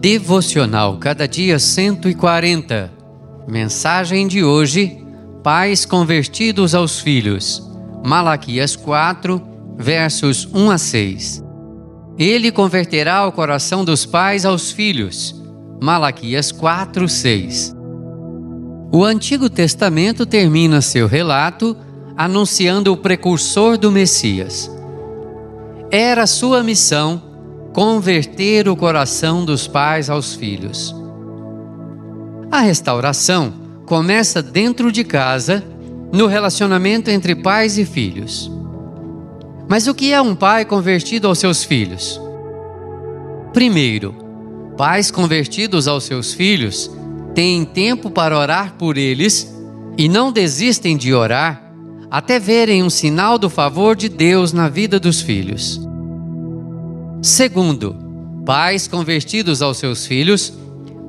Devocional Cada Dia 140. Mensagem de hoje: Pais convertidos aos filhos. Malaquias 4, versos 1 a 6. Ele converterá o coração dos pais aos filhos. Malaquias 4, 6. O Antigo Testamento termina seu relato anunciando o precursor do Messias. Era sua missão converter o coração dos pais aos filhos. A restauração começa dentro de casa, no relacionamento entre pais e filhos. Mas o que é um pai convertido aos seus filhos? Primeiro, pais convertidos aos seus filhos têm tempo para orar por eles e não desistem de orar até verem um sinal do favor de Deus na vida dos filhos. Segundo, pais convertidos aos seus filhos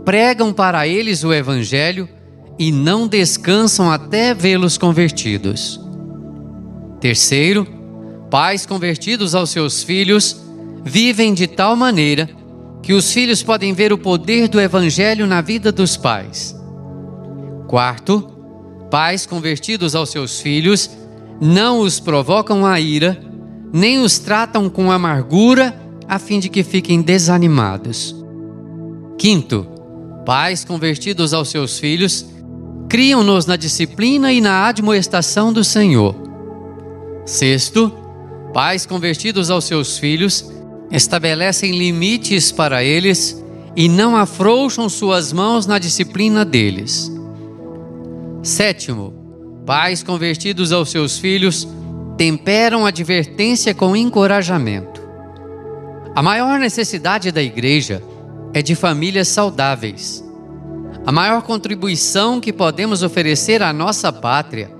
pregam para eles o Evangelho e não descansam até vê-los convertidos. Terceiro, pais convertidos aos seus filhos vivem de tal maneira que os filhos podem ver o poder do Evangelho na vida dos pais. Quarto, pais convertidos aos seus filhos não os provocam a ira, nem os tratam com amargura a fim de que fiquem desanimados. Quinto, pais convertidos aos seus filhos criam-nos na disciplina e na admoestação do Senhor. Sexto, pais convertidos aos seus filhos estabelecem limites para eles e não afrouxam suas mãos na disciplina deles. Sétimo, pais convertidos aos seus filhos temperam advertência com encorajamento. A maior necessidade da igreja é de famílias saudáveis. A maior contribuição que podemos oferecer à nossa pátria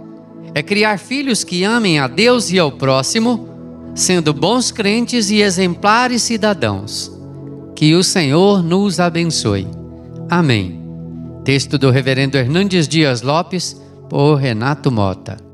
é criar filhos que amem a Deus e ao próximo, sendo bons crentes e exemplares cidadãos. Que o Senhor nos abençoe. Amém. Texto do Reverendo Hernandes Dias Lopes, por Renato Mota.